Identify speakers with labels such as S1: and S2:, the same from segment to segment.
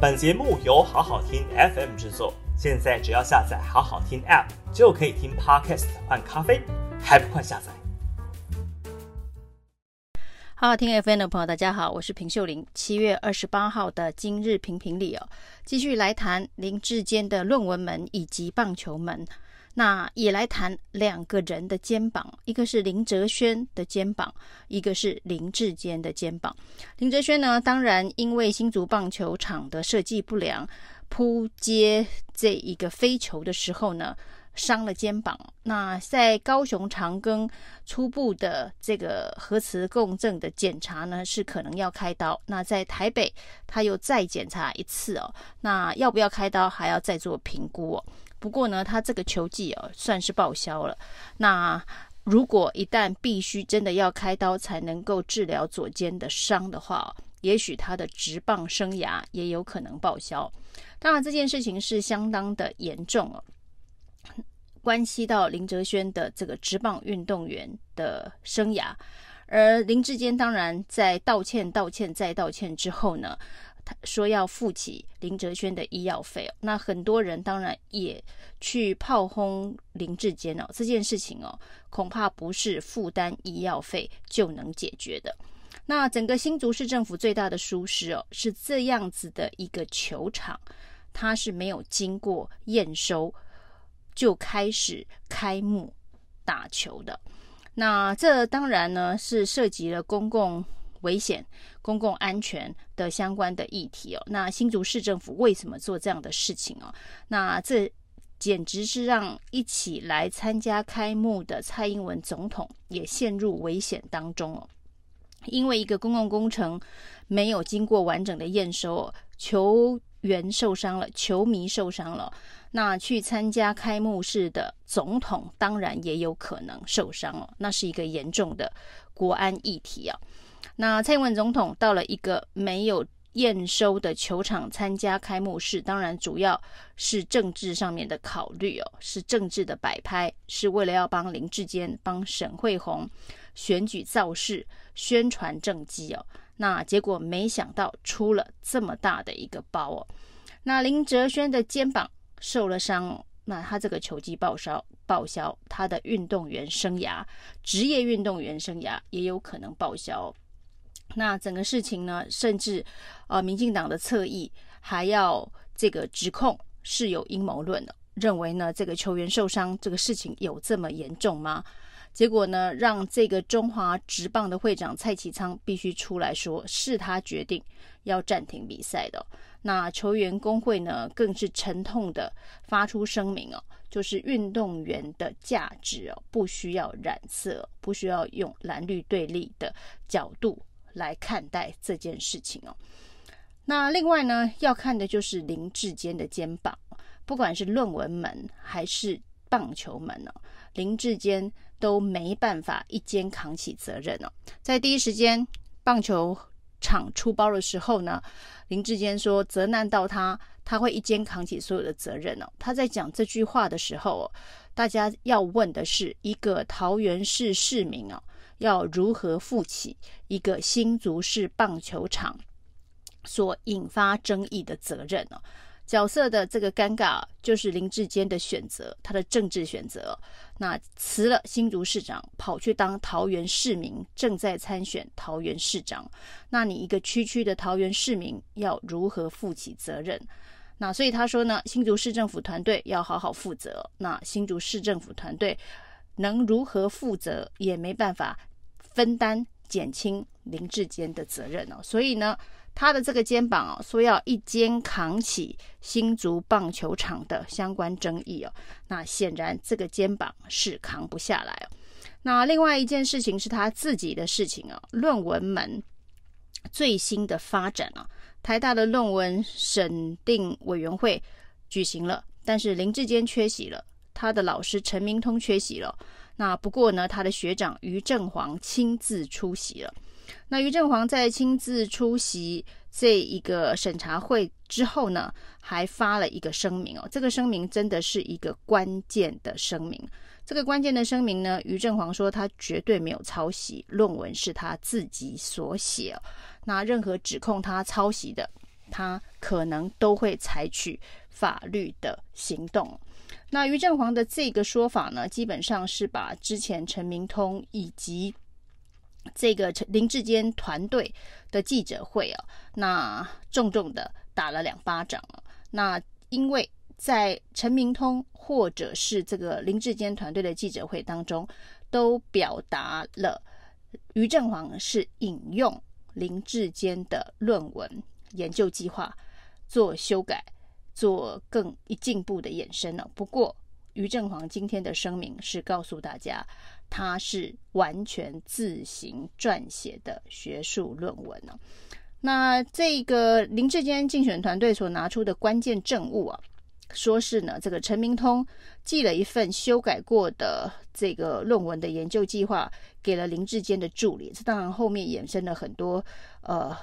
S1: 本节目由好好听 FM 制作，现在只要下载好好听 App 就可以听 Podcast 换咖啡，还不快下载？
S2: 好好听 FM 的朋友，大家好，我是平秀玲。七月二十八号的今日评评里哦，继续来谈林志坚的论文门以及棒球门。那也来谈两个人的肩膀，一个是林哲轩的肩膀，一个是林志坚的肩膀。林哲轩呢，当然因为新竹棒球场的设计不良，扑接这一个飞球的时候呢，伤了肩膀。那在高雄长庚初步的这个核磁共振的检查呢，是可能要开刀。那在台北他又再检查一次哦，那要不要开刀还要再做评估哦。不过呢，他这个球技哦，算是报销了。那如果一旦必须真的要开刀才能够治疗左肩的伤的话，也许他的职棒生涯也有可能报销。当然，这件事情是相当的严重哦，关系到林哲瑄的这个职棒运动员的生涯。而林志坚当然在道歉、道歉再道歉之后呢，说要付起林哲轩的医药费哦，那很多人当然也去炮轰林志坚哦，这件事情哦，恐怕不是负担医药费就能解决的。那整个新竹市政府最大的疏失哦，是这样子的一个球场，它是没有经过验收就开始开幕打球的。那这当然呢是涉及了公共。危险、公共安全的相关的议题哦，那新竹市政府为什么做这样的事情哦？那这简直是让一起来参加开幕的蔡英文总统也陷入危险当中哦。因为一个公共工程没有经过完整的验收，球员受伤了，球迷受伤了，那去参加开幕式的总统当然也有可能受伤哦。那是一个严重的国安议题啊。那蔡英文总统到了一个没有验收的球场参加开幕式，当然主要是政治上面的考虑哦，是政治的摆拍，是为了要帮林志坚、帮沈惠虹选举造势、宣传政绩哦。那结果没想到出了这么大的一个包哦。那林哲轩的肩膀受了伤，那他这个球技报销报销，他的运动员生涯、职业运动员生涯也有可能报销。那整个事情呢，甚至，呃，民进党的侧翼还要这个指控是有阴谋论的，认为呢这个球员受伤这个事情有这么严重吗？结果呢，让这个中华职棒的会长蔡其昌必须出来说是他决定要暂停比赛的。那球员工会呢，更是沉痛的发出声明哦，就是运动员的价值哦，不需要染色，不需要用蓝绿对立的角度。来看待这件事情哦。那另外呢，要看的就是林志坚的肩膀，不管是论文门还是棒球门哦，林志坚都没办法一肩扛起责任哦。在第一时间棒球场出包的时候呢，林志坚说责难到他，他会一肩扛起所有的责任哦。他在讲这句话的时候哦，大家要问的是一个桃园市市民哦。要如何负起一个新竹市棒球场所引发争议的责任呢？角色的这个尴尬就是林志坚的选择，他的政治选择。那辞了新竹市长，跑去当桃园市民，正在参选桃园市长。那你一个区区的桃园市民要如何负起责任？那所以他说呢，新竹市政府团队要好好负责。那新竹市政府团队能如何负责，也没办法。分担减轻林志坚的责任哦，所以呢，他的这个肩膀哦，说要一肩扛起新竹棒球场的相关争议哦，那显然这个肩膀是扛不下来哦。那另外一件事情是他自己的事情哦，论文门最新的发展啊，台大的论文审定委员会举行了，但是林志坚缺席了，他的老师陈明通缺席了。那不过呢，他的学长于正煌亲自出席了。那于正煌在亲自出席这一个审查会之后呢，还发了一个声明哦。这个声明真的是一个关键的声明。这个关键的声明呢，于正煌说他绝对没有抄袭，论文是他自己所写。那任何指控他抄袭的，他可能都会采取法律的行动。那于正煌的这个说法呢，基本上是把之前陈明通以及这个陈林志坚团队的记者会啊，那重重的打了两巴掌了。那因为在陈明通或者是这个林志坚团队的记者会当中，都表达了于正煌是引用林志坚的论文研究计划做修改，做更一进步的延伸了。不过，于正煌今天的声明是告诉大家，他是完全自行撰写的学术论文呢。那这个林志坚竞选团队所拿出的关键证物啊，说是呢，这个陈明通寄了一份修改过的这个论文的研究计划给了林志坚的助理。这当然后面衍生了很多呃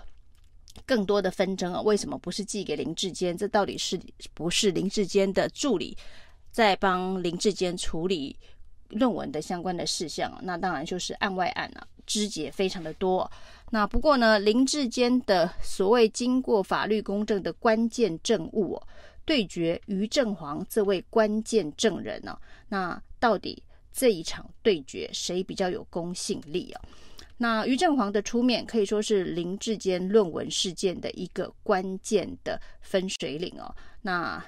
S2: 更多的纷争啊，为什么不是寄给林志坚？这到底是不是林志坚的助理在帮林志坚处理论文的相关的事项？那当然就是案外案了，枝节非常的多。那不过呢，林志坚的所谓经过法律公证的关键证物，对决于正煌这位关键证人呢？那到底这一场对决谁比较有公信力啊？那于正煌的出面可以说是林志坚论文事件的一个关键的分水岭哦。那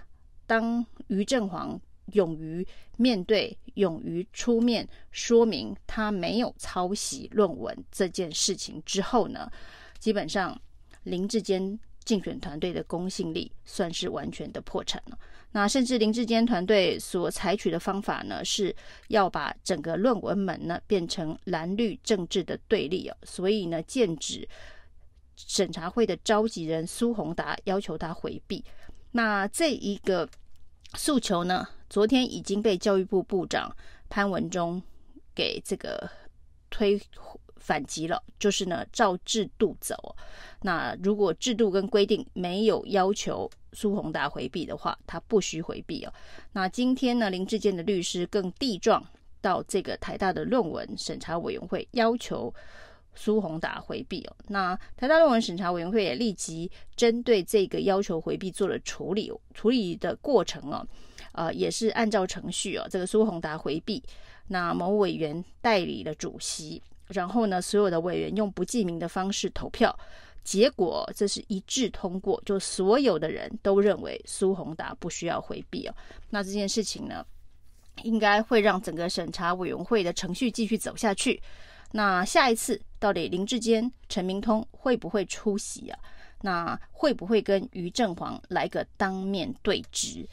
S2: 当于正煌勇于面对、勇于出面说明他没有抄袭论文这件事情之后呢，基本上林志坚竞选团队的公信力算是完全的破产了。那甚至林志坚团队所采取的方法呢，是要把整个论文门呢变成蓝绿政治的对立啊，所以呢，剑指审查会的召集人苏宏达，要求他回避。那这一个诉求呢，昨天已经被教育部部长潘文忠给这个推反击了，就是呢，照制度走。那如果制度跟规定没有要求苏宏达回避的话，他不需回避哦。那今天呢，林志坚的律师更递状到这个台大的论文审查委员会，要求苏宏达回避哦。那台大论文审查委员会也立即针对这个要求回避做了处理，处理的过程哦。呃，也是按照程序哦，这个苏宏达回避，那某委员代理了主席，然后呢，所有的委员用不记名的方式投票，结果这是一致通过，就所有的人都认为苏宏达不需要回避哦。那这件事情呢，应该会让整个审查委员会的程序继续走下去。那下一次到底林志坚、陈明通会不会出席啊？那会不会跟于正煌来个当面对质？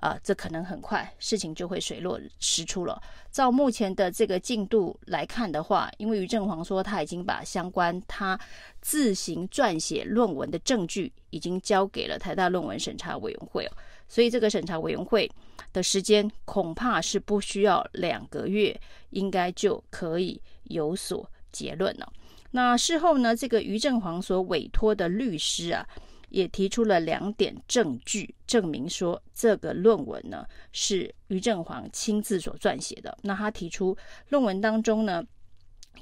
S2: 啊、这可能很快事情就会水落石出了。照目前的这个进度来看的话，因为于正煌说他已经把相关他自行撰写论文的证据已经交给了台大论文审查委员会哦，所以这个审查委员会的时间恐怕是不需要两个月，应该就可以有所结论了。那事后呢，这个于正煌所委托的律师啊。也提出了两点证据，证明说这个论文呢是于正煌亲自所撰写的。那他提出论文当中呢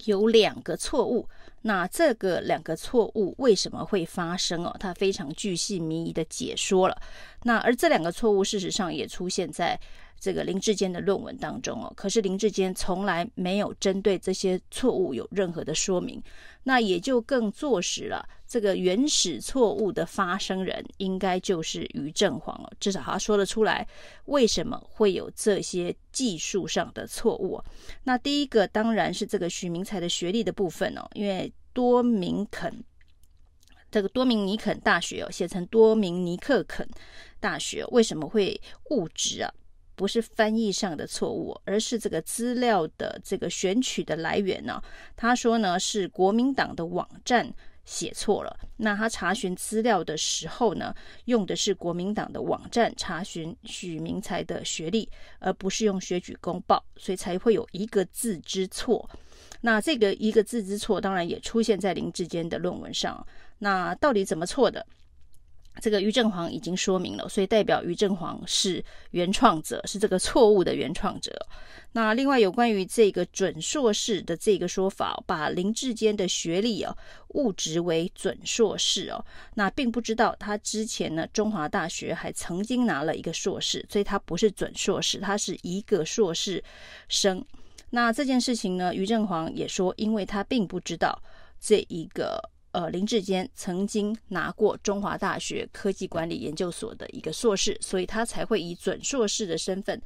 S2: 有两个错误，那这个两个错误为什么会发生哦？他非常具细迷疑的解说了。那而这两个错误事实上也出现在。这个林志坚的论文当中哦，可是林志坚从来没有针对这些错误有任何的说明，那也就更坐实了这个原始错误的发生人应该就是于正煌哦，至少他说得出来为什么会有这些技术上的错误。那第一个当然是这个许明才的学历的部分哦，因为多明肯这个多明尼肯大学哦，写成多明尼克肯大学，为什么会误植啊？不是翻译上的错误，而是这个资料的这个选取的来源呢？他说呢是国民党的网站写错了。那他查询资料的时候呢，用的是国民党的网站查询许明才的学历，而不是用学举公报，所以才会有一个字之错。那这个一个字之错，当然也出现在林志坚的论文上。那到底怎么错的？这个于正煌已经说明了，所以代表于正煌是原创者，是这个错误的原创者。那另外有关于这个准硕士的这个说法，把林志坚的学历哦误植为准硕士哦，那并不知道他之前呢中华大学还曾经拿了一个硕士，所以他不是准硕士，他是一个硕士生。那这件事情呢，于正煌也说，因为他并不知道这一个。呃，林志坚曾经拿过中华大学科技管理研究所的一个硕士，所以他才会以准硕士的身份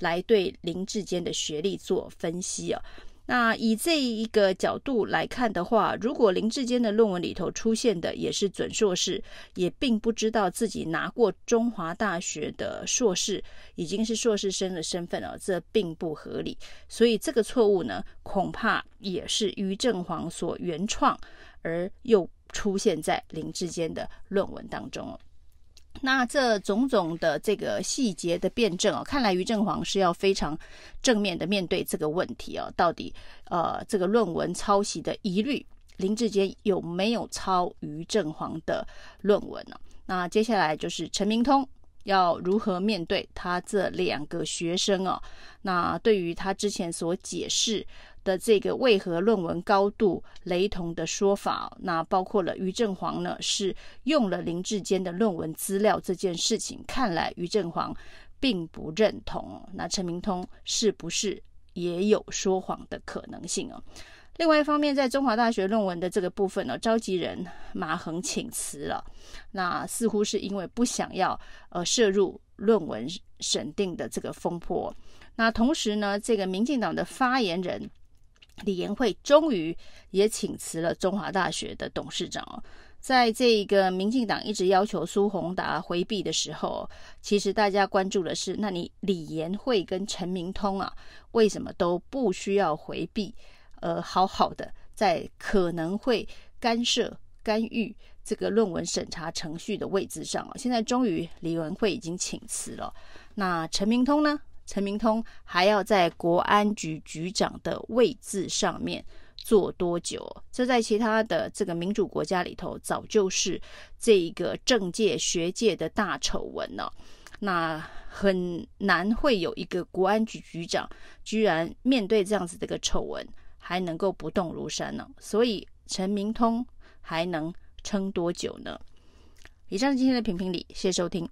S2: 来对林志坚的学历做分析啊。那以这一个角度来看的话，如果林志坚的论文里头出现的也是准硕士，也并不知道自己拿过中华大学的硕士，已经是硕士生的身份了，这并不合理。所以这个错误呢，恐怕也是于正煌所原创。而又出现在林志坚的论文当中。那这种种的这个细节的辩证哦，看来于正煌是要非常正面的面对这个问题哦，到底呃这个论文抄袭的疑虑，林志坚有没有抄于正煌的论文呢？那接下来就是陈明通要如何面对他这两个学生哦？那对于他之前所解释。的这个为何论文高度雷同的说法，那包括了于正煌呢是用了林志坚的论文资料这件事情，看来于正煌并不认同。那陈明通是不是也有说谎的可能性哦？另外一方面，在中华大学论文的这个部分呢，召集人马恒请辞了，那似乎是因为不想要呃涉入论文审定的这个风波。那同时呢，这个民进党的发言人。李延慧终于也请辞了中华大学的董事长哦，在这个民进党一直要求苏宏达回避的时候，其实大家关注的是，那你李延慧跟陈明通啊，为什么都不需要回避？呃，好好的在可能会干涉干预这个论文审查程序的位置上啊，现在终于李延慧已经请辞了，那陈明通呢？陈明通还要在国安局局长的位置上面做多久？这在其他的这个民主国家里头，早就是这一个政界学界的大丑闻了。那很难会有一个国安局局长居然面对这样子的一个丑闻，还能够不动如山呢？所以陈明通还能撑多久呢？以上是今天的评评理，谢谢收听。